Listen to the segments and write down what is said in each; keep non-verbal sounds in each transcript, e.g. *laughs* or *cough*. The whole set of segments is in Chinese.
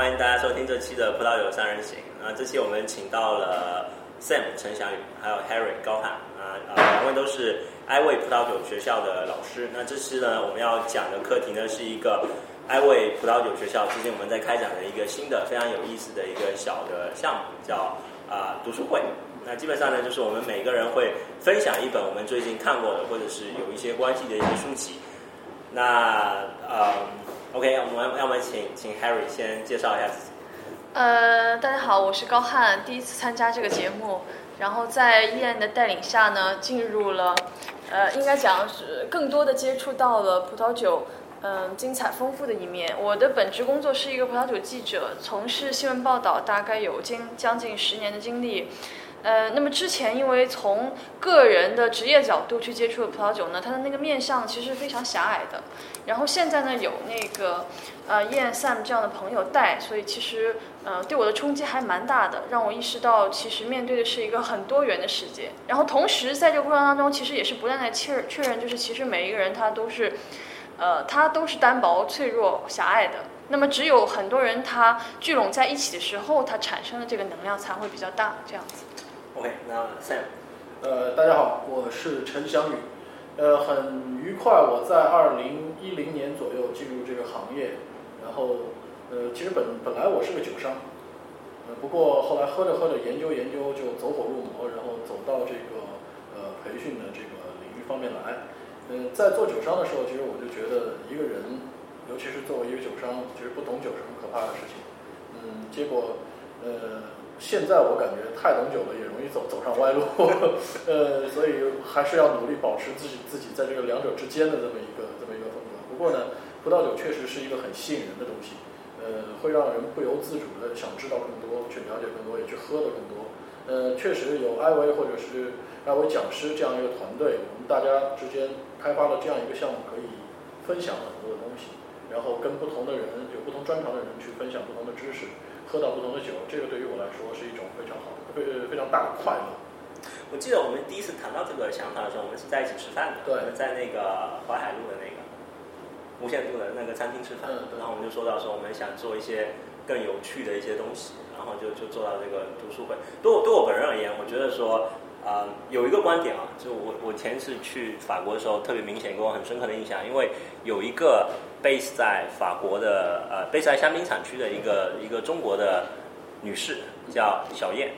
欢迎大家收听这期的葡萄酒三人行。啊，这期我们请到了 Sam 陈翔宇，还有 Harry 高汉啊啊，两位都是艾味葡萄酒学校的老师。那这次呢，我们要讲的课题呢，是一个艾味葡萄酒学校最近我们在开展的一个新的非常有意思的一个小的项目，叫啊读书会。那基本上呢，就是我们每个人会分享一本我们最近看过的，或者是有一些关系的一些书籍。那呃，OK，我们要么请请 Harry 先介绍一下自己。呃，大家好，我是高汉，第一次参加这个节目，然后在伊安的带领下呢，进入了，呃，应该讲是更多的接触到了葡萄酒，嗯，精彩丰富的一面。我的本职工作是一个葡萄酒记者，从事新闻报道，大概有近将近十年的经历。呃，那么之前因为从个人的职业角度去接触的葡萄酒呢，它的那个面向其实非常狭隘的。然后现在呢，有那个呃 Ian Sam 这样的朋友带，所以其实呃对我的冲击还蛮大的，让我意识到其实面对的是一个很多元的世界。然后同时在这个过程当中，其实也是不断的确确认，就是其实每一个人他都是呃他都是单薄、脆弱、狭隘的。那么只有很多人他聚拢在一起的时候，它产生的这个能量才会比较大，这样子。OK，那 Sam，呃，大家好，我是陈翔宇，呃，很愉快，我在二零一零年左右进入这个行业，然后，呃，其实本本来我是个酒商，呃，不过后来喝着喝着研究研究就走火入魔，然后走到这个呃培训的这个领域方面来，呃，在做酒商的时候，其实我就觉得一个人，尤其是作为一个酒商，其实不懂酒是很可怕的事情，嗯，结果，呃。现在我感觉太懂酒了，也容易走走上歪路，*laughs* 呃，所以还是要努力保持自己自己在这个两者之间的这么一个这么一个风格。不过呢，葡萄酒确实是一个很吸引人的东西，呃，会让人不由自主的想知道更多，去了解更多，也去喝的更多。呃，确实有艾维或者是艾维讲师这样一个团队，我们大家之间开发了这样一个项目，可以分享很多的东西，然后跟不同的人有不同专长的人去分享不同的知识。喝到不同的酒，这个对于我来说是一种非常好的、非非常大的快乐。我记得我们第一次谈到这个想法的时候，我们是在一起吃饭的，对，我们在那个淮海路的那个无限度的那个餐厅吃饭，嗯，然后我们就说到说我们想做一些更有趣的一些东西，然后就就做到这个读书会。对我对我本人而言，我觉得说。呃，有一个观点啊，就我我前次去法国的时候，特别明显给我很深刻的印象，因为有一个 base 在法国的呃 base 在香槟产区的一个一个中国的女士叫小燕，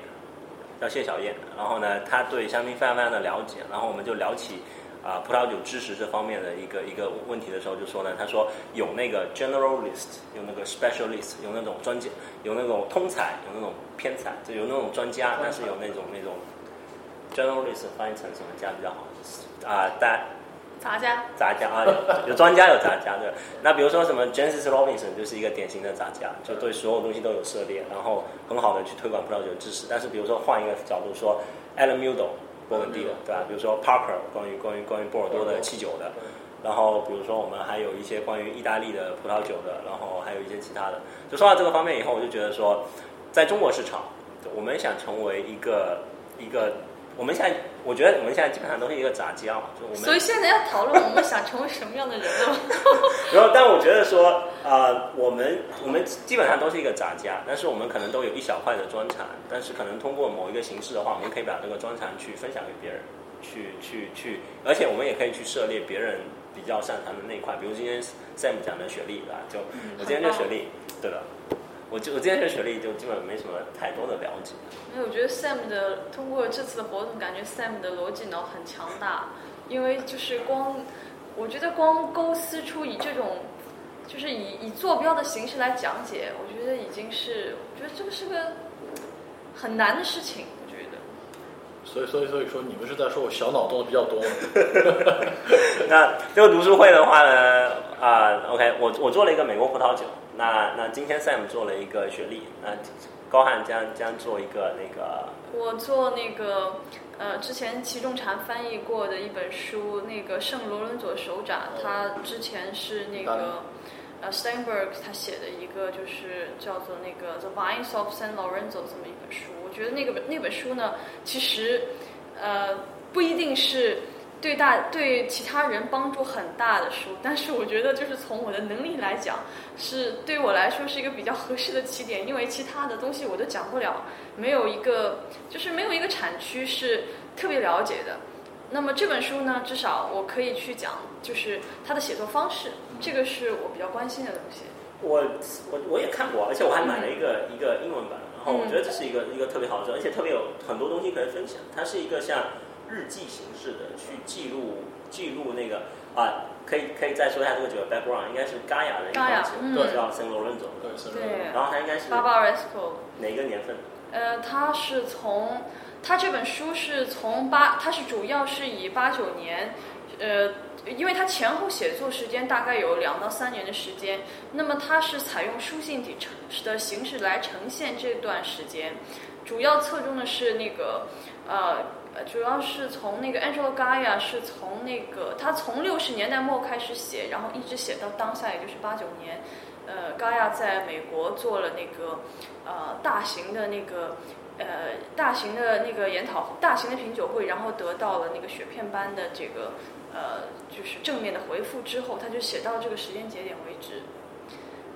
叫谢小燕。然后呢，她对香槟非常非常的了解。然后我们就聊起啊、葡萄酒知识这方面的一个一个问题的时候，就说呢，她说有那个 generalist，有那个 specialist，有那种专家，有那种通才，有那种偏才，就有那种专家，但是有那种那种。Generalist 翻译成什么家比较好？啊，大杂家，杂家啊，有专家有杂家对。那比如说什么 Jancis Robinson 就是一个典型的杂家，就对所有东西都有涉猎，然后很好的去推广葡萄酒知识。但是比如说换一个角度说，Alan Mudo 波本地的，对吧？比如说 Parker 关于关于关于波尔多的汽酒的，然后比如说我们还有一些关于意大利的葡萄酒的，然后还有一些其他的。就说到这个方面以后，我就觉得说，在中国市场，我们想成为一个一个。我们现在，我觉得我们现在基本上都是一个杂交，就我们。所以现在要讨论我们想成为什么样的人了。*laughs* 然后，但我觉得说，呃，我们我们基本上都是一个杂家，但是我们可能都有一小块的专长，但是可能通过某一个形式的话，我们可以把这个专长去分享给别人，去去去，而且我们也可以去涉猎别人比较擅长的那一块，比如今天 Sam 讲的雪莉，对吧？就我今天就雪莉，对的。我就我今天对雪莉就基本没什么太多的了解。没有我觉得 Sam 的通过这次的活动，感觉 Sam 的逻辑脑很强大，因为就是光，我觉得光构思出以这种，就是以以坐标的形式来讲解，我觉得已经是，我觉得这个是个很难的事情，所以所以所以说，你们是在说我小脑动的比较多。*laughs* 那这个读书会的话呢，啊、呃、，OK，我我做了一个美国葡萄酒。那那今天 Sam 做了一个雪莉，那高汉将将做一个那个。我做那个呃，之前齐仲禅翻译过的一本书，那个圣罗伦佐手札，他之前是那个呃 Steinberg 他写的一个，就是叫做那个 The Vines of San Lorenzo 这么一本书。我觉得那个那本书呢，其实呃不一定是。对大对其他人帮助很大的书，但是我觉得就是从我的能力来讲，是对我来说是一个比较合适的起点，因为其他的东西我都讲不了，没有一个就是没有一个产区是特别了解的。那么这本书呢，至少我可以去讲，就是他的写作方式，这个是我比较关心的东西。我我我也看过，而且我还买了一个、一个英文版，然后我觉得这是一个一个特别好的书，而且特别有很多东西可以分享。它是一个像日记形式的去记录记录那个啊，可以可以再说一下这个酒的 background，应该是 Gaia 的一个关系，嗯。对，叫 San Lorenzo 的，对，是的对。然后它应该是哪个年份？呃，它是从它这本书是从八，它是主要是以八九年，呃，因为他前后写作时间大概有两到三年的时间，那么他是采用书信体呈的形式来呈现这段时间，主要侧重的是那个呃。主要是从那个 Angel Gaia 是从那个他从六十年代末开始写，然后一直写到当下，也就是八九年。呃，Gaia 在美国做了那个呃大型的那个呃大型的那个研讨大型的品酒会，然后得到了那个雪片般的这个呃就是正面的回复之后，他就写到这个时间节点为止。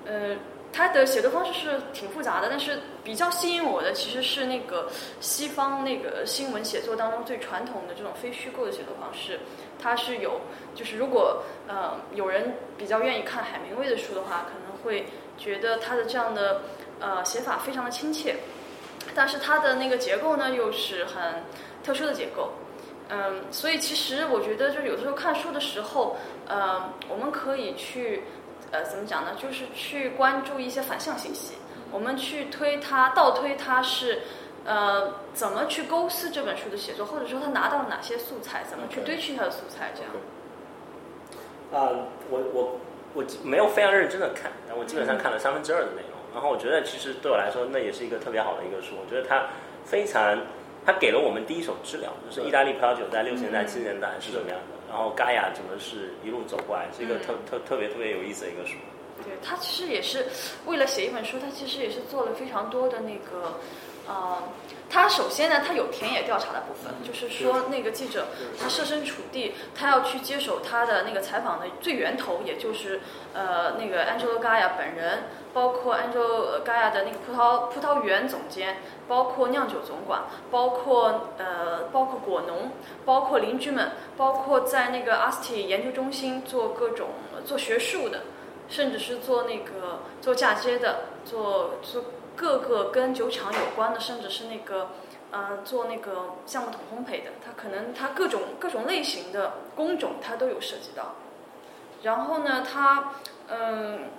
呃，他的写作方式是挺复杂的，但是比较吸引我的其实是那个西方那个新闻写作当中最传统的这种非虚构的写作方式。它是有，就是如果呃有人比较愿意看海明威的书的话，可能会觉得他的这样的呃写法非常的亲切，但是它的那个结构呢又是很特殊的结构。嗯，所以其实我觉得，就有时候看书的时候，呃，我们可以去，呃，怎么讲呢？就是去关注一些反向信息，我们去推它，倒推它是，呃，怎么去构思这本书的写作，或者说他拿到了哪些素材，怎么去堆砌他的素材，这样。啊、我我我没有非常认真的看，但我基本上看了三分之二的内容。然后我觉得其实对我来说，那也是一个特别好的一个书。我觉得它非常，它给了我们第一手资料，就是意大利葡萄酒在六十年代、七十年代是怎么样的，然后盖亚怎么是一路走过来，是一个特特特别特别有意思的一个书。对他其实也是为了写一本书，他其实也是做了非常多的那个，呃，他首先呢，他有田野调查的部分，就是说那个记者他设身处地，他要去接手他的那个采访的最源头，也就是呃那个 Angelo Gaia 本人，包括 Angelo Gaia 的那个葡萄葡萄园总监，包括酿酒总管，包括呃包括果农，包括邻居们，包括在那个 ASTI 研究中心做各种做学术的。甚至是做那个做嫁接的，做做各个跟酒厂有关的，甚至是那个呃做那个橡木桶烘焙的，它可能它各种各种类型的工种它都有涉及到。然后呢，他嗯，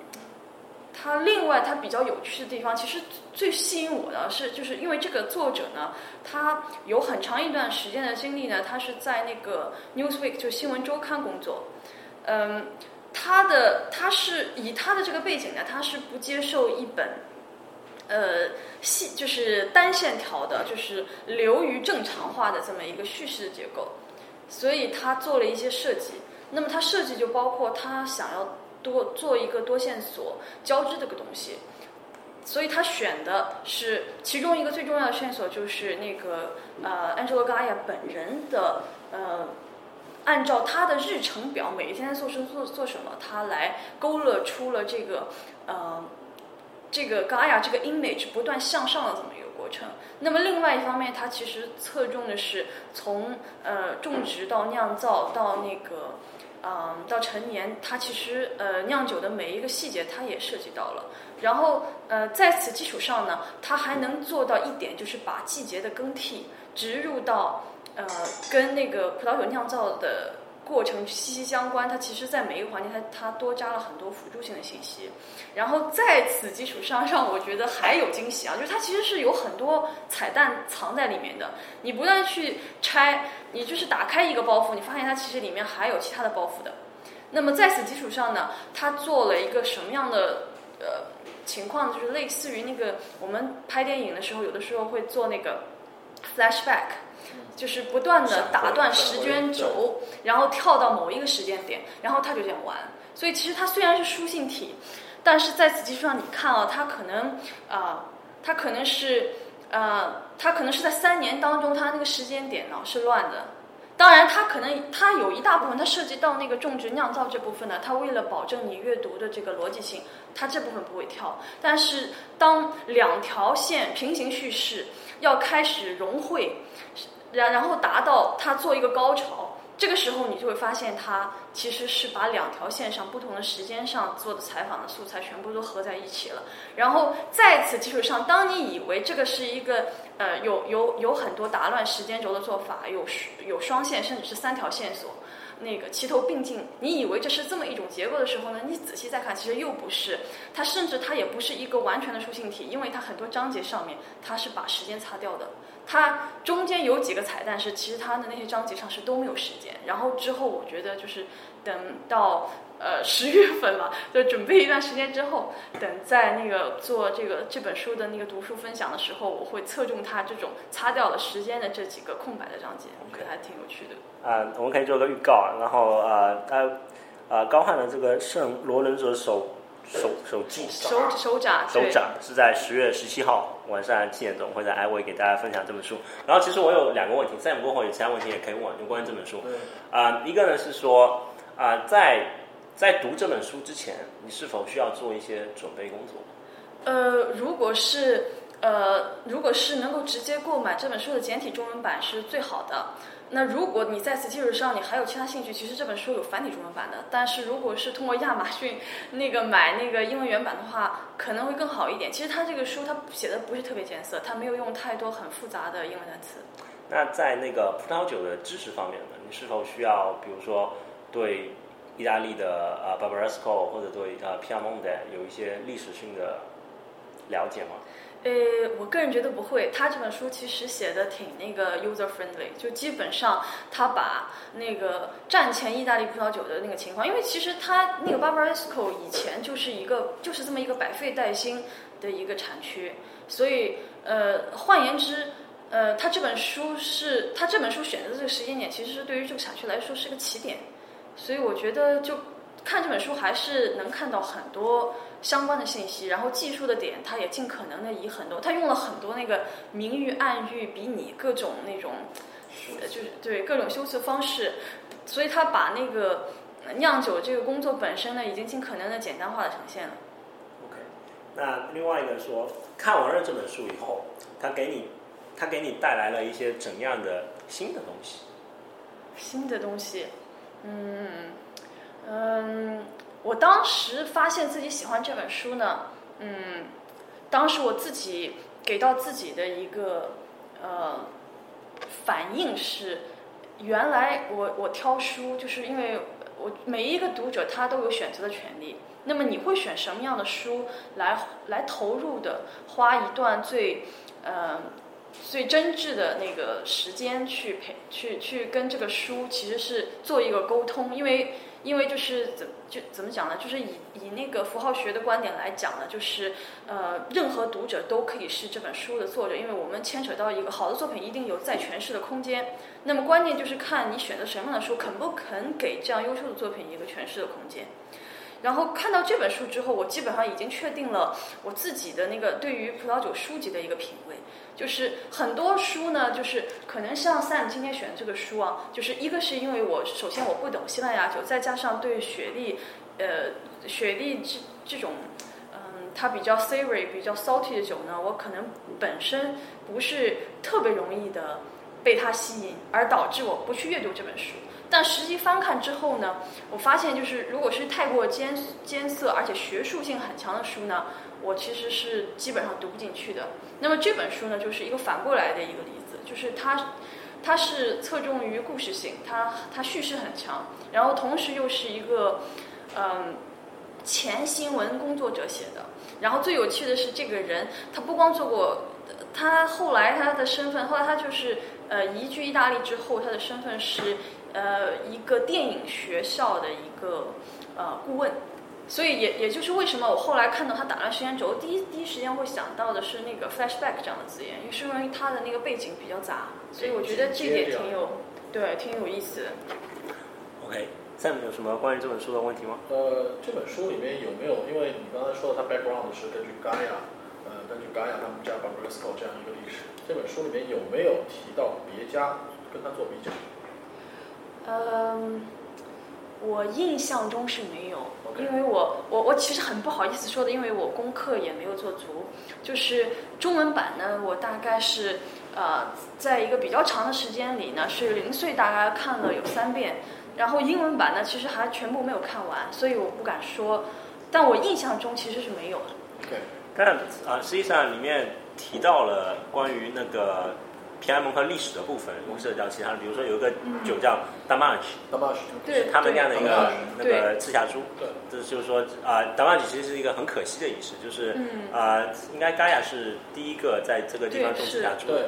他另外他比较有趣的地方，其实最吸引我的是，就是因为这个作者呢，他有很长一段时间的经历呢，他是在那个 Newsweek 就新闻周刊工作，嗯。他的他是以他的这个背景呢，他是不接受一本，呃，细就是单线条的，就是流于正常化的这么一个叙事的结构，所以他做了一些设计。那么他设计就包括他想要多做一个多线索交织这个东西，所以他选的是其中一个最重要的线索，就是那个呃 Angelo Gaia 本人的呃。按照他的日程表，每一天在做什做做什么，他来勾勒出了这个呃这个 Gaia 这个 image 不断向上的这么一个过程。那么另外一方面，它其实侧重的是从呃种植到酿造到那个嗯、到陈年，它其实呃酿酒的每一个细节它也涉及到了。然后呃在此基础上呢，它还能做到一点，就是把季节的更替植入到。呃，跟那个葡萄酒酿造的过程息息相关。它其实，在每一个环节，它它多加了很多辅助性的信息。然后在此基础上，让我觉得还有惊喜啊！就是它其实是有很多彩蛋藏在里面的。你不断去拆，你就是打开一个包袱，你发现它其实里面还有其他的包袱的。那么在此基础上呢，它做了一个什么样的呃情况？就是类似于那个我们拍电影的时候，有的时候会做那个 flashback。就是不断的打断时间轴，然后跳到某一个时间点，然后他就这样玩。所以其实它虽然是书信体，但是在此基础上，你看啊，它可能啊、呃，它可能是呃，它可能是在三年当中，它那个时间点呢是乱的，当然，它可能它有一大部分，它涉及到那个种植酿造这部分呢，它为了保证你阅读的这个逻辑性，它这部分不会跳。但是当两条线平行叙事要开始融汇，然然后达到他做一个高潮。这个时候，你就会发现，他其实是把两条线上不同的时间上做的采访的素材全部都合在一起了。然后在此基础上，当你以为这个是一个呃有有有很多打乱时间轴的做法，有有双线甚至是三条线索，那个齐头并进，你以为这是这么一种结构的时候呢，你仔细再看，其实又不是。它甚至它也不是一个完全的书信体，因为它很多章节上面它是把时间擦掉的。它中间有几个彩蛋是，其实它的那些章节上是都没有时间。然后之后我觉得就是等到呃十月份了，就准备一段时间之后，等在那个做这个这本书的那个读书分享的时候，我会侧重它这种擦掉了时间的这几个空白的章节，我觉得还挺有趣的。啊，我们可以做个预告，然后呃呃呃高汉的这个圣罗伦佐手。手手记手手掌手掌是在十月十七号晚上七点钟会在艾薇给大家分享这本书。然后其实我有两个问题，三点过后有其他问题也可以问，就关于这本书。啊，一个呢是说啊，在在读这本书之前，你是否需要做一些准备工作？呃，如果是呃，如果是能够直接购买这本书的简体中文版是最好的。那如果你在此基础上你还有其他兴趣，其实这本书有繁体中文版的。但是如果是通过亚马逊那个买那个英文原版的话，可能会更好一点。其实它这个书它写的不是特别艰涩，它没有用太多很复杂的英文单词。那在那个葡萄酒的知识方面呢，你是否需要比如说对意大利的呃 Barbaresco 或者对呃 Piemonte 有一些历史性的了解吗？呃，我个人觉得不会。他这本书其实写的挺那个 user friendly，就基本上他把那个战前意大利葡萄酒的那个情况，因为其实他那个 Barbaresco 以前就是一个就是这么一个百废待兴的一个产区，所以呃，换言之，呃，他这本书是他这本书选择的这个时间点，其实是对于这个产区来说是个起点，所以我觉得就看这本书还是能看到很多。相关的信息，然后技术的点，他也尽可能的以很多，他用了很多那个明喻、暗喻、比拟各种那种，就是对各种修辞方式，所以他把那个酿酒这个工作本身呢，已经尽可能的简单化的呈现了。OK，那另外一个说，看完了这本书以后，他给你，他给你带来了一些怎样的新的东西？新的东西，嗯嗯。我当时发现自己喜欢这本书呢，嗯，当时我自己给到自己的一个呃反应是，原来我我挑书就是因为我每一个读者他都有选择的权利，那么你会选什么样的书来来投入的，花一段最呃最真挚的那个时间去陪去去跟这个书其实是做一个沟通，因为。因为就是怎就怎么讲呢？就是以以那个符号学的观点来讲呢，就是呃，任何读者都可以是这本书的作者，因为我们牵扯到一个好的作品一定有再诠释的空间。那么关键就是看你选择什么样的书，肯不肯给这样优秀的作品一个诠释的空间。然后看到这本书之后，我基本上已经确定了我自己的那个对于葡萄酒书籍的一个品味。就是很多书呢，就是可能像 Sam 今天选的这个书啊，就是一个是因为我首先我不懂西班牙酒，再加上对雪莉，呃，雪莉这这种，嗯，它比较 savory、比较 salty 的酒呢，我可能本身不是特别容易的被它吸引，而导致我不去阅读这本书。但实际翻看之后呢，我发现就是如果是太过艰艰涩而且学术性很强的书呢。我其实是基本上读不进去的。那么这本书呢，就是一个反过来的一个例子，就是它，它是侧重于故事性，它它叙事很强，然后同时又是一个嗯前新闻工作者写的。然后最有趣的是，这个人他不光做过，他后来他的身份，后来他就是呃移居意大利之后，他的身份是呃一个电影学校的一个呃顾问。所以也也就是为什么我后来看到他打乱时间轴，第一第一时间会想到的是那个 flashback 这样的字眼，因为是因为他的那个背景比较杂，所以我觉得这点挺有，对，挺有意思的。OK，Sam 有什么关于这本书的问题吗？呃，这本书里面有没有？因为你刚才说的，他 background 是根据 Gaia，呃，根据 Gaia 他们家 Barbaresco 这样一个历史，这本书里面有没有提到别家跟他做比较？嗯，我印象中是没有因为我我我其实很不好意思说的，因为我功课也没有做足。就是中文版呢，我大概是呃，在一个比较长的时间里呢，是零碎大概看了有三遍，然后英文版呢，其实还全部没有看完，所以我不敢说。但我印象中其实是没有的。OK，但啊、实际上里面提到了关于那个皮埃蒙特历史的部分，会涉及到其他的，比如说有一个酒叫巴是对他们那样的一个那个赤霞珠，对，这就是说啊、d a m a g e 其实是一个很可惜的仪式，就是嗯啊、应该盖亚是第一个在这个地方种赤霞珠的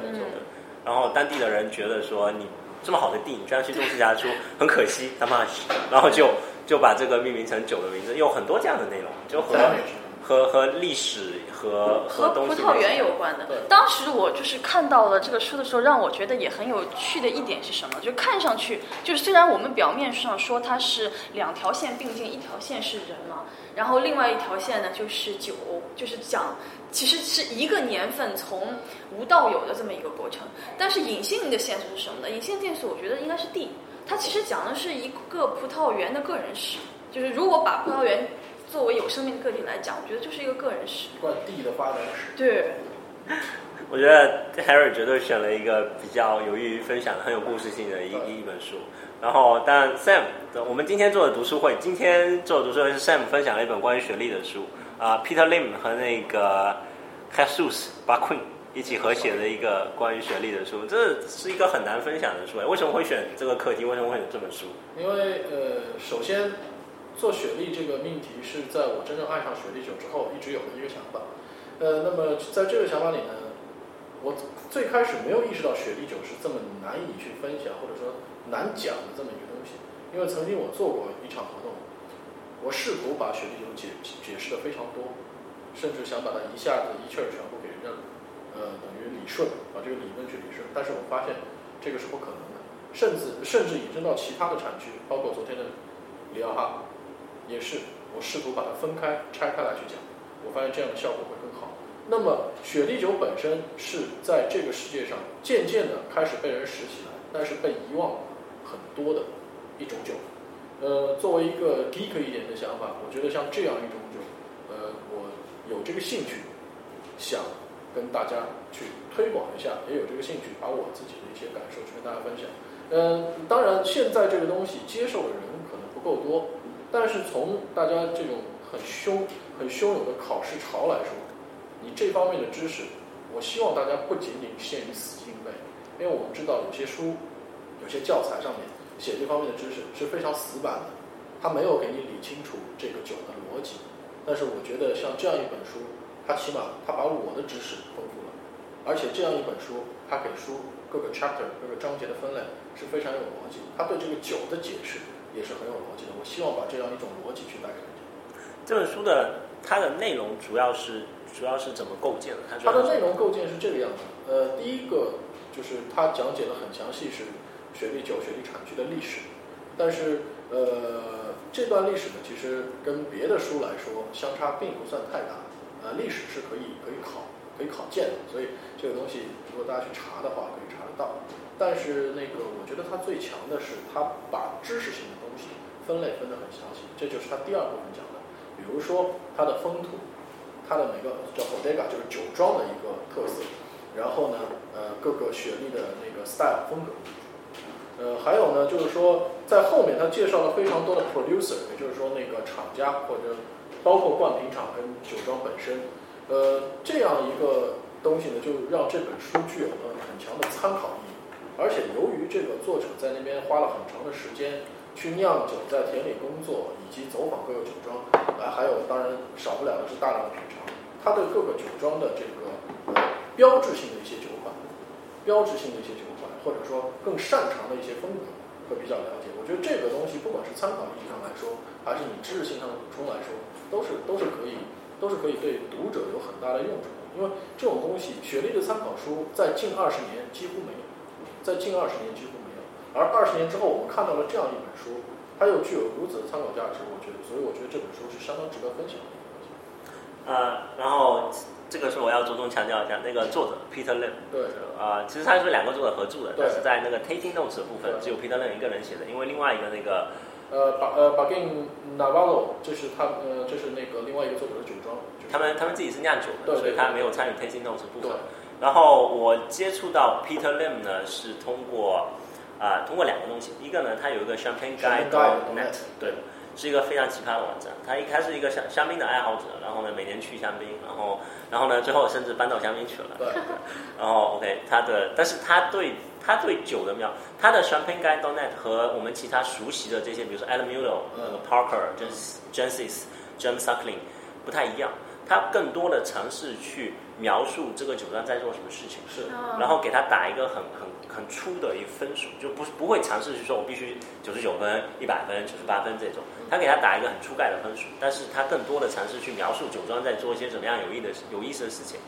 然后当地的人觉得说你这么好的地，你居然去种赤霞珠，很可惜 Damage，然后就就把这个命名成酒的名字，有很多这样的内容，就和 Damage 和和历史和和东西葡萄园有关的。当时我就是看到了这个书的时候，让我觉得也很有趣的一点是什么？就看上去，就是虽然我们表面上说它是两条线并进，一条线是人嘛，然后另外一条线呢就是酒，就是讲其实是一个年份从无到有的这么一个过程。但是隐性的线索是什么呢？隐性的线索我觉得应该是地，它其实讲的是一个葡萄园的个人史，就是如果把葡萄园作为有生命的个体来讲，我觉得就是一个个人史。一段地的发展史。对，*laughs* 我觉得 Harry 绝对选了一个比较有益于分享的、很有故事性的一一本书。然后，当然 Sam，我们今天做的读书会，今天做的读书会是 Sam 分享了一本关于学历的书啊、p e t e r Lim 和那个 Jesus b a q u i n 一起合写的一个关于学历的书，这是一个很难分享的书。为什么会选这个课题？为什么会选这本书？因为呃，首先做雪莉这个命题是在我真正爱上雪莉酒之后一直有的一个想法。呃，那么在这个想法里呢，我最开始没有意识到雪莉酒是这么难以去分享或者说难讲的这么一个东西，因为曾经我做过一场活动，我试图把雪莉酒解解释的非常多，甚至想把它一下子一气儿全部给认了，呃，等于理顺，把这个理论去理顺，但是我发现这个是不可能的。甚至甚至引申到其他的产区，包括昨天的里奥哈，也是我试图把它分开拆开来去讲，我发现这样的效果会更好。那么雪莉酒本身是在这个世界上渐渐的开始被人拾起来，但是被遗忘很多的一种酒。呃，作为一个 geek 一点的想法，我觉得像这样一种酒，呃，我有这个兴趣，想跟大家去推广一下，也有这个兴趣把我自己的一些感受去跟大家分享。嗯，当然，现在这个东西接受的人可能不够多，但是从大家这种很凶、很汹涌的考试潮来说，你这方面的知识，我希望大家不仅仅限于死记硬背，因为我们知道有些书、有些教材上面写这方面的知识是非常死板的，它没有给你理清楚这个酒的逻辑。但是我觉得像这样一本书，它起码它把我的知识丰富了，而且这样一本书，它给书各个 chapter 各个章节的分类是非常有逻辑，它对这个酒的解释也是很有逻辑的。我希望把这样一种逻辑去带给大家。这本书的它的内容主要是主要是怎么构建的？它它的内容构建是这个样子。呃，第一个就是它讲解的很详细，是雪莉酒、雪莉产区的历史。但是呃，这段历史呢，其实跟别的书来说相差并不算太大。呃，历史是可以可以考可以考鉴的，所以这个东西如果大家去查的话，可以查得到。但是那个，我觉得它最强的是它把知识性的东西分类分得很详细，这就是它第二部分讲的。比如说它的风土，它的每个叫 bodega 就是酒庄的一个特色，然后呢，呃，各个雪莉的那个 style 风格，呃，还有呢，就是说在后面他介绍了非常多的 producer，也就是说那个厂家或者包括灌瓶厂跟酒庄本身，呃，这样一个东西呢，就让这本书具有了很强的参考意义。而且由于这个作者在那边花了很长的时间去酿酒，在田里工作，以及走访各个酒庄，啊，还有当然少不了的是大量的品尝，他对各个酒庄的这个呃标志性的一些酒款，标志性的一些酒款，或者说更擅长的一些风格，会比较了解。我觉得这个东西不管是参考意义上来说，还是你知识性上的补充来说，都是都是可以都是可以对读者有很大的用处的。因为这种东西，雪莉的参考书在近二十年几乎没有，在近二十年几乎没有。而二十年之后，我们看到了这样一本书，它又具有如此的参考价值，我觉得，所以我觉得这本书是相当值得分享的。呃，然后这个是我要着重强调一下，那个作者 Peter Lim，对啊、其实他是两个作者合著的，但是在那个 tasting notes 的部分只有 Peter Lim 一个人写的，因为另外一个那个呃，把呃 b a Navarro，这是他呃，这是那个另外一个作者的酒庄，就是他们他们自己是酿酒的，所以他没有参与 tasting notes 部分。然后我接触到 Peter Lim 呢，是通过啊、通过两个东西，一个呢，他有一个 Champagne Champagne Guide Guide net，对，是一个非常奇葩的网站。他一开始是一个香香槟的爱好者，然后呢，每年去香槟，然后然后呢，最后甚至搬到香槟去了。对然后 OK，他的，但是他对他对酒的妙，他的 Champagne Guide net 和我们其他熟悉的这些，比如说 Adam Mulo、嗯那个 Parker、Jensis、James Suckling 不太一样。他更多的尝试去描述这个酒庄在做什么事情，是啊然后给他打一个很很很粗的一个分数，就不是不会尝试去说我必须九十九分、一百分、九十八分这种，他给他打一个很粗概的分数，但是他更多的尝试去描述酒庄在做一些什么样有意的有意思的事情。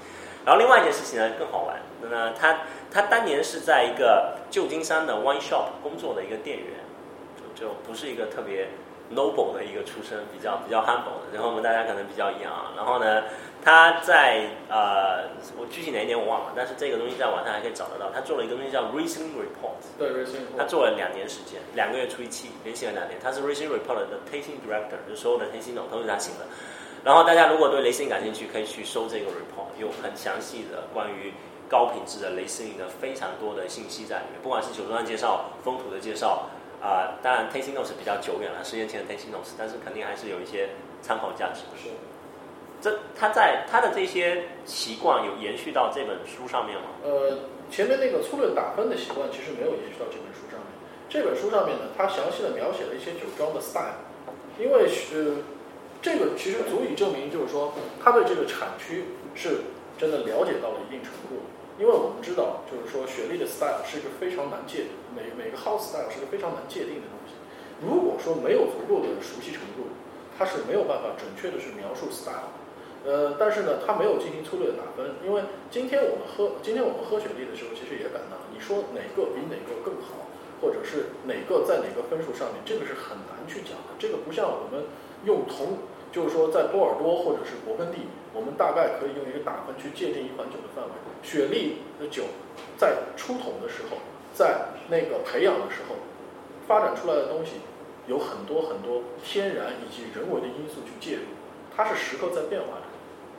然后另外一件事情呢更好玩，那他他当年是在一个旧金山的 wine shop 工作的一个店员，就就不是一个特别 noble 的一个出身，比较比较 humble 的，然后我们大家可能比较一样啊。然后呢，他在呃，我具体哪一年我忘了，但是这个东西在网上还可以找得到。他做了一个东西叫 Racing Report，对 Racing 他做了两年时间，两个月出一期，连续了两年。他是 Racing Report 的 Tasting Director，就所有的 Tasting 都是他写的。然后大家如果对雷士感兴趣，可以去搜这个 report，有很详细的关于高品质的雷士的非常多的信息在里面，不管是酒庄介绍、风土的介绍，啊、当然 tasting notes 比较久远了，十年前的 tasting notes，但是肯定还是有一些参考价值的。是这他在他的这些习惯有延续到这本书上面吗？呃，前面那个粗略打分的习惯其实没有延续到这本书上面。这本书上面呢，它详细的描写了一些酒庄的 style，因为呃，这个其实足以证明，就是说他对这个产区是真的了解到了一定程度。因为我们知道，就是说雪莉的 style 是一个非常难界定，每每个 house style 是一个非常难界定的东西。如果说没有足够的熟悉程度，它是没有办法准确的去描述 style。呃，但是呢，他没有进行粗略的打分，因为今天我们喝，今天我们喝雪莉的时候，其实也感到，你说哪个比哪个更好，或者是哪个在哪个分数上面，这个是很难去讲的。这个不像我们用同，就是说在波尔多或者是勃艮第，我们大概可以用一个打分去界定一款酒的范围。雪莉的酒在出桶的时候，在那个培养的时候，发展出来的东西有很多很多天然以及人为的因素去介入，它是时刻在变化的。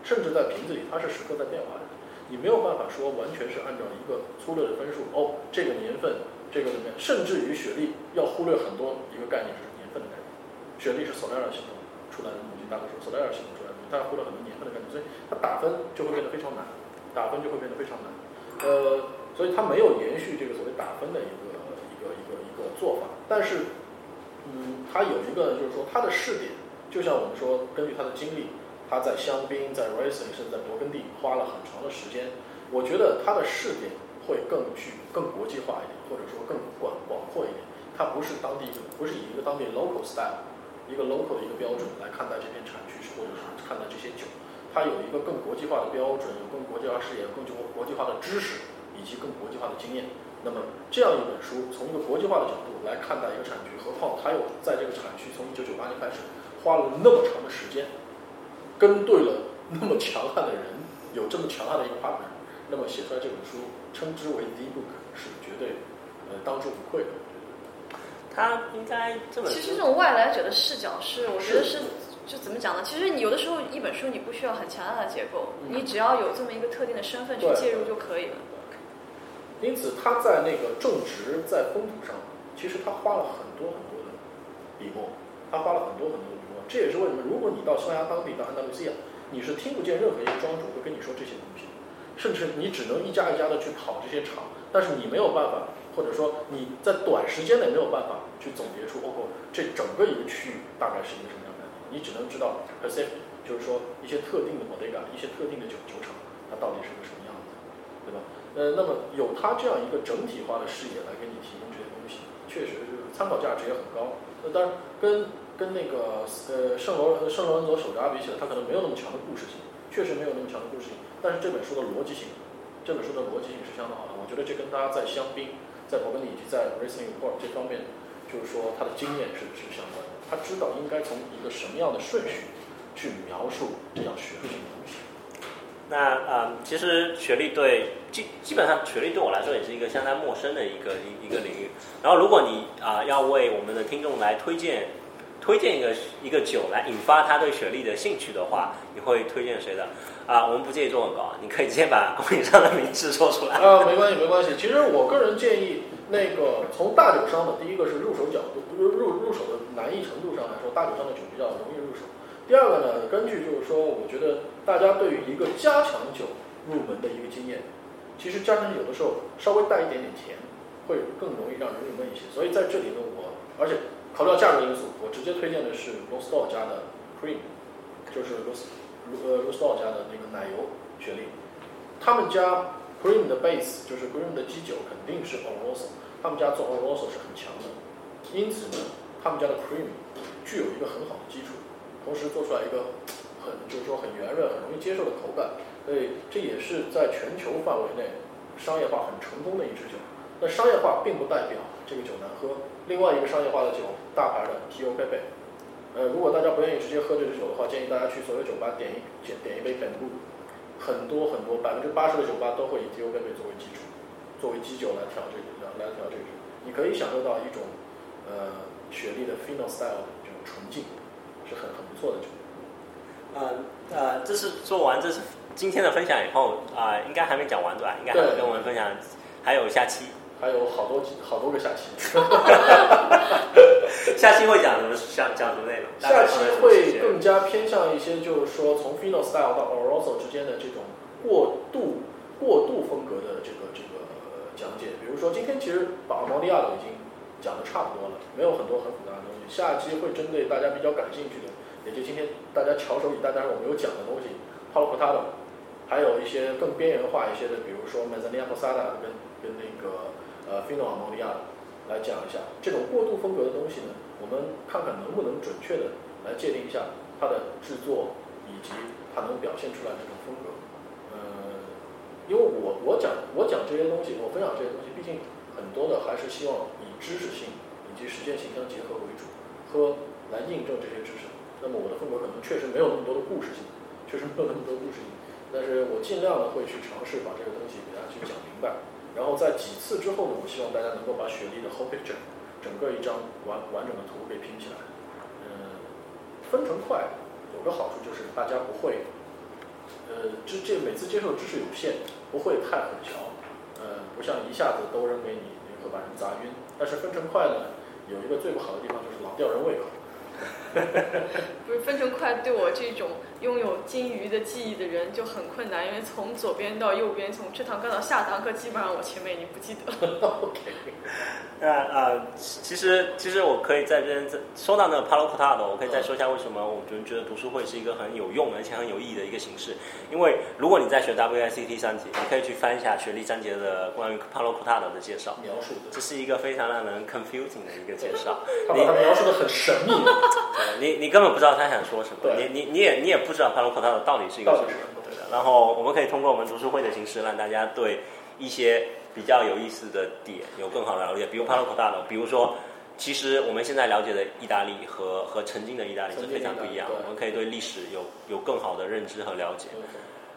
甚至在瓶子里，它是时刻在变化的。你没有办法说完全是按照一个粗略的分数哦，这个年份，这个怎么？甚至于雪莉要忽略很多一个概念就是年份的概念。雪莉是 Solera 系统出来的大多数 Solera 系统出来的，它要忽略很多年份的概念，所以它打分就会变得非常难，打分就会变得非常难。呃，所以它没有延续这个所谓打分的一个一个一个一个做法，但是，嗯，它有一个就是说它的试点，就像我们说根据它的经历。他在香槟、在 Riesling 甚至在勃艮第花了很长的时间，我觉得他的试点会更具、更国际化一点，或者说更广广阔一点。它不是当地一个，不是以一个当地 local style，一个 local 的一个标准来看待这片产区，或者是看待这些酒。它有一个更国际化的标准，有更国际化视野、更具国际化的知识以及更国际化的经验。那么这样一本书，从一个国际化的角度来看待一个产区，何况它又在这个产区从1998年开始花了那么长的时间。跟对了那么强悍的人，有这么强悍的一个 partner，那么写出来这本书，称之为 The Book 是绝对呃当之无愧的。他应该这本书其实这种外来者的视角是，我觉得是，就怎么讲呢？其实你有的时候一本书你不需要很强大的结构，嗯你只要有这么一个特定的身份去介入就可以了。因此，他在那个种植、在风土上，其实他花了很多很多的笔墨，他花了很多很多的笔墨。这也是为什么，如果你到西班牙当地到安达卢西亚，你是听不见任何一个庄主会跟你说这些东西，甚至你只能一家一家的去跑这些厂，但是你没有办法，或者说你在短时间内没有办法去总结出，包括这整个一个区域大概是一个什么样的概念，你只能知道 p e r c e p t 就是说一些特定的 bodega，一些特定的酒酒厂，它到底是个什么样子，对吧？呃，那么有它这样一个整体化的视野来给你提供这些东西，确实是参考价值也很高。那当然跟跟那个呃圣罗圣罗伦佐手札比起来，它可能没有那么强的故事性，确实没有那么强的故事性。但是这本书的逻辑性，这本书的逻辑性是相当好的。我觉得这跟大家在香槟、在勃艮第以及在 Riesling Report 这方面，就是说他的经验是是相关的。他知道应该从一个什么样的顺序去描述这样学术性的东西。那啊、其实学历对基基本上学历对我来说也是一个相当陌生的一个一一个领域。然后如果你啊、要为我们的听众来推荐推荐一个一个酒来引发他对学历的兴趣的话，你会推荐谁的？啊、我们不介意做广告，你可以直接把供应商的名字说出来。啊，没关系，没关系。其实我个人建议，那个从大酒商的第一个是入手角度，入入入手的难易程度上来说，大酒商的酒比较容易入手。第二个呢，根据就是说，我觉得大家对于一个加强酒入门的一个经验，其实加强酒有的时候稍微带一点点甜，会更容易让人入门一些。所以在这里呢，我而且考虑到价格因素，我直接推荐的是 r o s t o 家的 Cream，就是 Rost r o s t o 家的那个奶油雪莉。他们家 Cream 的 base 就是 Cream 的基酒肯定是 Oloroso，他们家做 Oloroso 是很强的，因此呢，他们家的 Cream 具有一个很好的基础，同时做出来一个很就是说很圆润、很容易接受的口感，所以这也是在全球范围内商业化很成功的一支酒。那商业化并不代表这个酒难喝，另外一个商业化的酒，大牌的 T.O. 贝贝。呃，如果大家不愿意直接喝这支酒的话，建议大家去所有酒吧点一点点一杯本部，很多很多百分之八十的酒吧都会以 T.O. 贝贝作为基础，作为基酒来调这个来调这个，你可以享受到一种呃雪莉的 Fino style 的这种纯净，是很很不错的酒。呃呃，这是做完这是今天的分享以后啊、应该还没讲完对吧？应该还会跟我们分享，还有下期，还有好多好多个下期，*laughs* *laughs* 下期会讲什么？讲讲什么内容？下期会更加偏向一些，就是说从 Fino style 到 Oloroso 之间的这种过渡过渡风格的这个这个呃讲解。比如说今天其实把毛利亚都已经讲的差不多了，没有很多很复杂的东西。下期会针对大家比较感兴趣的，也就今天大家翘首以待，但是我没有讲的东西 a l o Cortado，还有一些更边缘化一些的，比如说 Mezzanilla Posada 跟跟那个呃 Fino 毛利亚来讲一下这种过渡风格的东西呢，我们看看能不能准确的来界定一下它的制作以及它能表现出来的这种风格。呃，因为我我讲我讲这些东西，我分享这些东西，毕竟很多的还是希望以知识性以及实践性相结合为主，和来印证这些知识。那么我的风格可能确实没有那么多的故事性，确实没有那么多故事性，但是我尽量的会去尝试把这个东西给大家去讲明白。然后在几次之后呢，我希望大家能够把雪莉的 whole picture 整个一张完完整的图给拼起来。嗯，分成块有个好处就是大家不会，呃，知这每次接受知识有限，不会太混淆，呃，不像一下子都扔给你，你会把人砸晕。但是分成块呢，有一个最不好的地方就是老吊人胃口。*laughs* 不是分成块，对我这种拥有金鱼的记忆的人就很困难，因为从左边到右边，从这堂课到下堂课，基本上我前面已经不记得了。*laughs* OK，那呃，其实其实我可以在这边再说到那个 Palo Cortado，我可以再说一下为什么我们觉得读书会是一个很有用而且很有意义的一个形式。因为如果你在学 WICT 三级，你可以去翻一下学历章节的关于 Palo Cortado 的介绍，描述的，这是一个非常让人 confusing 的一个介绍。*laughs* 他把它描述的很神秘，你你根本不知道他想说什么，你你你也你也不知道 Palo Cortado 到底是一个什么对的。然后我们可以通过我们读书会的形式，让大家对一些比较有意思的点有更好的了解，比如 Palo Cortado，比如说。其实我们现在了解的意大利和和曾经的意大利是非常不一样，我们可以对历史有有更好的认知和了解。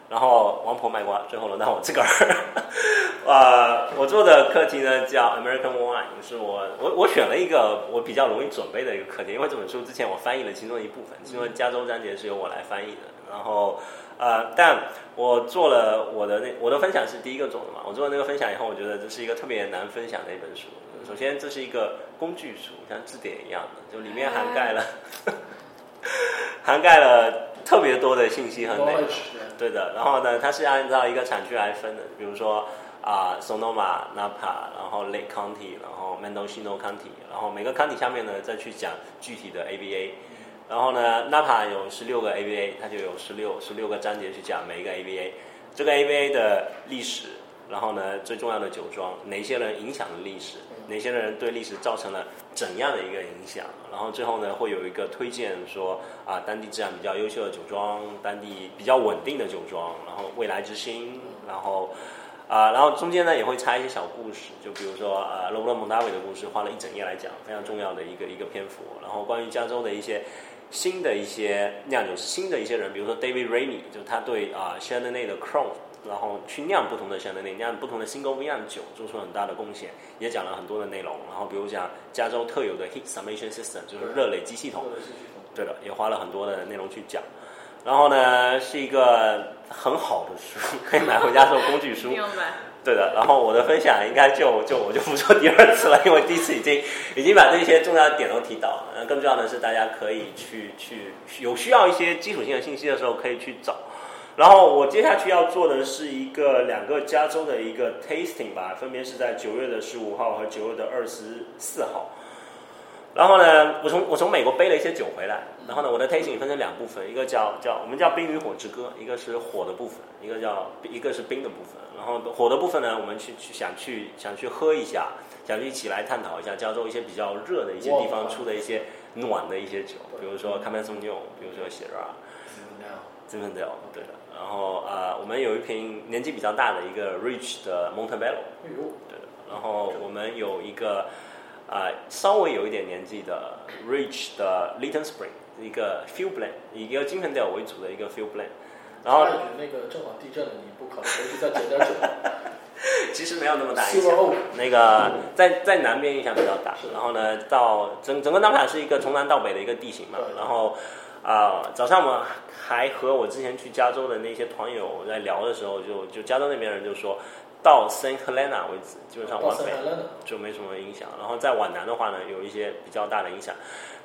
然后王婆卖瓜，最后轮到我自个儿。*laughs* 呃，我做的课题呢叫 American Wine，是我我我选了一个我比较容易准备的一个课题，因为这本书之前我翻译了其中一部分，其中加州章节是由我来翻译的。然后呃，但我做了我的那我的分享是第一个做的嘛，我做了那个分享以后，我觉得这是一个特别难分享的一本书。首先，这是一个工具书，像字典一样的，就里面涵盖了 *laughs* 涵盖了特别多的信息和内容。对的，然后呢，它是按照一个产区来分的，比如说啊、Sonoma、Napa，然后 Lake County，然后 Mendocino County，然后每个 county 下面呢再去讲具体的 ABA，然后呢，Napa 有十六个 ABA，它就有十六十六个章节去讲每一个 ABA，这个 ABA 的历史，然后呢最重要的酒庄，哪些人影响了历史，哪些人对历史造成了怎样的一个影响，然后最后呢会有一个推荐说啊当地质量比较优秀的酒庄，当地比较稳定的酒庄，然后未来之星，然后。啊、然后中间呢也会插一些小故事，就比如说呃罗伯特蒙大卫的故事，花了一整页来讲，非常重要的一个一个篇幅。然后关于加州的一些新的一些酿酒师，新的一些人，比如说 David Rainey，就他对啊 s h a n o n 内的 Crown，然后去酿不同的 Chardonnay，酿不同的 Single 酒，做出很大的贡献，也讲了很多的内容。然后比如讲加州特有的 Heat Summation System，就是热累积系统，对的，也花了很多的内容去讲。然后呢，是一个很好的书，可以买回家做工具书。对的，然后我的分享应该就就我就不做第二次了，因为第一次已经已经把这些重要的点都提到了。更重要的是，大家可以去去有需要一些基础性的信息的时候可以去找。然后我接下去要做的是一个两个加州的一个 tasting 吧，分别是在九月的十五号和九月的二十四号。然后呢，我从我从美国背了一些酒回来。然后呢，我的 tasting 分成两部分，一个叫叫我们叫冰与火之歌，一个是火的部分，一个叫一个是冰的部分。然后火的部分呢，我们去去想去想去喝一下，想去一起来探讨一下加州一些比较热的一些地方出的一些暖的一些酒，比如说 Cabernet 比如说 Shiraz、Zinfandel，对的。然后啊，我们有一瓶年纪比较大的一个 Rich 的 Montebello，对的。然后我们有一个。啊，稍微有一点年纪的 Rich 的 Little Spring 一个 Field Blend，以一个金粉调为主的一个 Field Blend。然后那个正好地震了，你不考虑回去再捡点酒？*laughs* *laughs* 其实没有那么大影响。那个在在南边影响比较大。然后呢，到整整个纳卡是一个从南到北的一个地形嘛。然后啊，早上我们还和我之前去加州的那些团友在聊的时候，就就加州那边人就说。到 Saint Helena 为止，基本上往北就没什么影响。然后再往南的话呢，有一些比较大的影响。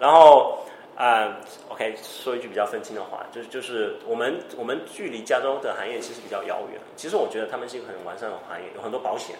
然后啊，OK，说一句比较分清的话，就是就是我们我们距离加州的行业其实比较遥远。其实我觉得他们是一个很完善的行业，有很多保险，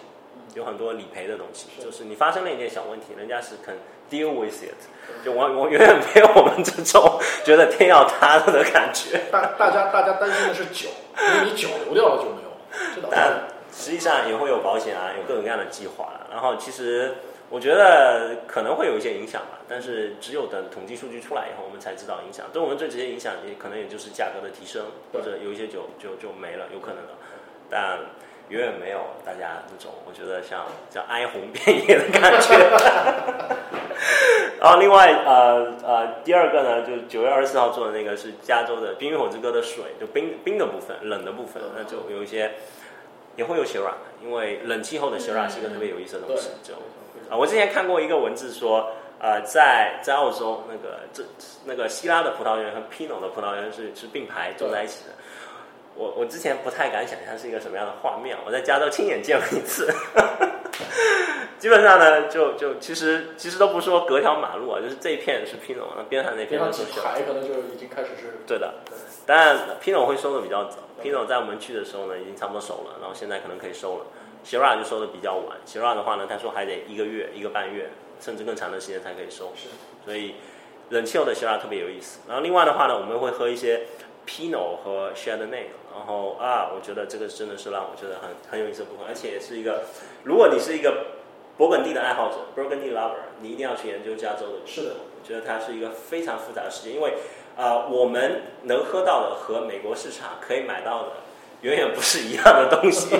有很多理赔的东西。就是你发生了一点小问题，人家是肯 deal with it，就我我远远没有我们这种觉得天要塌了的感觉。大大家大家担心的是酒，因为你酒流掉了就没有。但实际上也会有保险啊，有各种各样的计划然后其实我觉得可能会有一些影响吧，但是只有等统计数据出来以后，我们才知道影响。对我们最直接影响也可能也就是价格的提升，或者有一些酒就就没了，有可能的。但远远没有大家那种我觉得像叫哀鸿遍野的感觉。*laughs* 然后另外呃呃第二个呢，就九月二十四号做的那个是加州的冰与火之歌的水，就冰冰的部分，冷的部分，那就有一些。也会有血软，因为冷气候的血软是一个特别有意思的东西。就啊，我之前看过一个文字说，呃，在在澳洲那个这那个希拉的葡萄园和 Pinot 的葡萄园是是并排种在一起的。我我之前不太敢想象是一个什么样的画面，我在加州亲眼见了一次。*laughs* 基本上呢，就就其实其实都不说隔条马路啊，就是这一片是 Pinot，那边上那片是海，可能就已经开始是。对的，当然 Pinot 会收的比较早。Pinot 在我们去的时候呢，已经差不多熟了，然后现在可能可以收了。Shiraz 就收的比较晚，Shiraz 的话呢，他说还得一个月、一个半月，甚至更长的时间才可以收。是，所以冷气候的 Shiraz 特别有意思。然后另外的话呢，我们会喝一些 Pinot 和 Chardonnay。然后啊，我觉得这个真的是让我觉得很很有意思的部分，而且也是一个，如果你是一个勃艮第的爱好者 （Burgundy lover），你一定要去研究加州的。是的，我觉得它是一个非常复杂的世界，因为啊，我们能喝到的和美国市场可以买到的。远远不是一样的东西。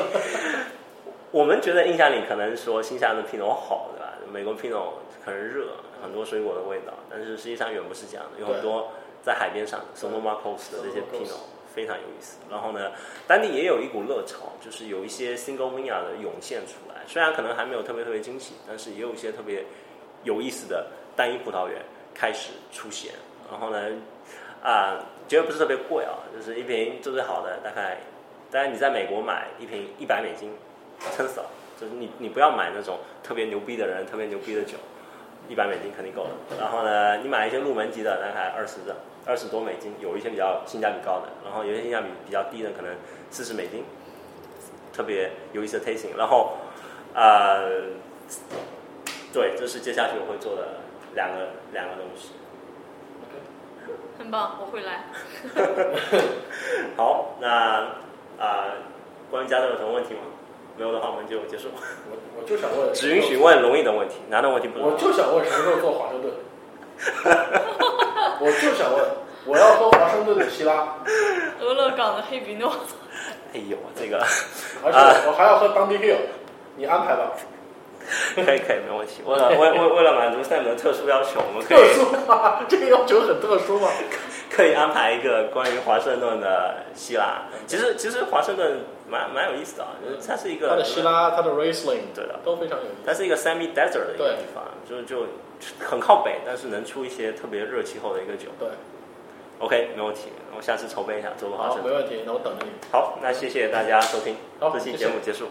我们觉得印象里可能说新西兰的 Pinot 好，对吧？美国 Pinot 可能热，很多水果的味道，但是实际上远不是这样的。有很多在海边上 Sonoma Coast 的这些 Pinot 非常有意思。然后呢，当地也有一股热潮，就是有一些 Single Vineyard 的涌现出来。虽然可能还没有特别特别惊喜，但是也有一些特别有意思的单一葡萄园开始出现。然后呢，啊，觉得不是特别贵啊，就是一瓶最最好的大概。当然，你在美国买一瓶一百美金，撑死了。就是你，你不要买那种特别牛逼的人、特别牛逼的酒，一百美金肯定够了。然后呢，你买一些入门级的，大概二十的，二十多美金，有一些比较性价比高的，然后有些性价比比较低的，可能四十美金，特别有意思的 tasting。然后，呃，对，这是接下去我会做的两个两个东西。很棒，我会来。*laughs* 好，那。啊，关于加州有什么问题吗？没有的话，我们就结束。我我就想问，*laughs* 只允许问容易的问题，难的问题不我就想问什么时候做华盛顿？*laughs* 我就想问，我要喝华盛顿的希拉。俄勒冈的黑比诺。哎呦，这个，而且我还要喝当地 hill，你安排吧。可以可以，没问题。为了为为为了满足 Sam 的特殊要求，我们可以特以殊吗？*laughs* 这个要求很特殊吗？可以安排一个关于华盛顿的希腊。其实其实华盛顿蛮蛮有意思的啊，就是它是一个它的希拉，它的 Riesling，对的都非常有意思。它是一个 semi desert 的一个地方，就就很靠北，但是能出一些特别热气候的一个酒。对，OK，没问题，我下次筹备一下做个华好，没问题，那我等着你。好，那谢谢大家收听，好这期节目结束。